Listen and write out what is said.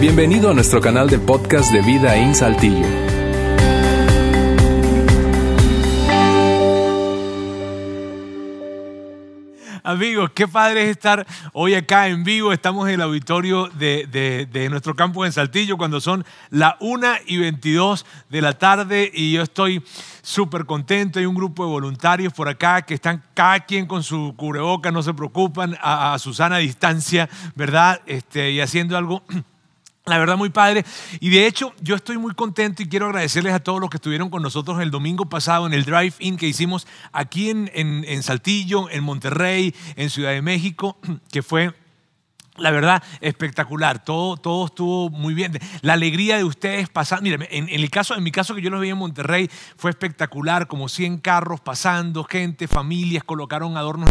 Bienvenido a nuestro canal de podcast de Vida en Saltillo. Amigos, qué padre es estar hoy acá en vivo. Estamos en el auditorio de, de, nuestro campo en Saltillo cuando son las 1 y 22 de la tarde y yo estoy súper contento. Hay un grupo de voluntarios por acá que están cada quien con su cubreboca, no se preocupan, a, a su sana distancia, ¿verdad? Este, y haciendo algo la verdad, muy padre. Y de hecho, yo estoy muy contento y quiero agradecerles a todos los que estuvieron con nosotros el domingo pasado en el drive-in que hicimos aquí en, en, Saltillo, en Monterrey, en Ciudad de México, que fue la verdad, espectacular. Todo, todo estuvo muy bien. La alegría de ustedes pasando. Mire, en, en, el caso, en mi caso que yo los vi en Monterrey, fue espectacular. Como 100 carros pasando, gente, familias, colocaron adornos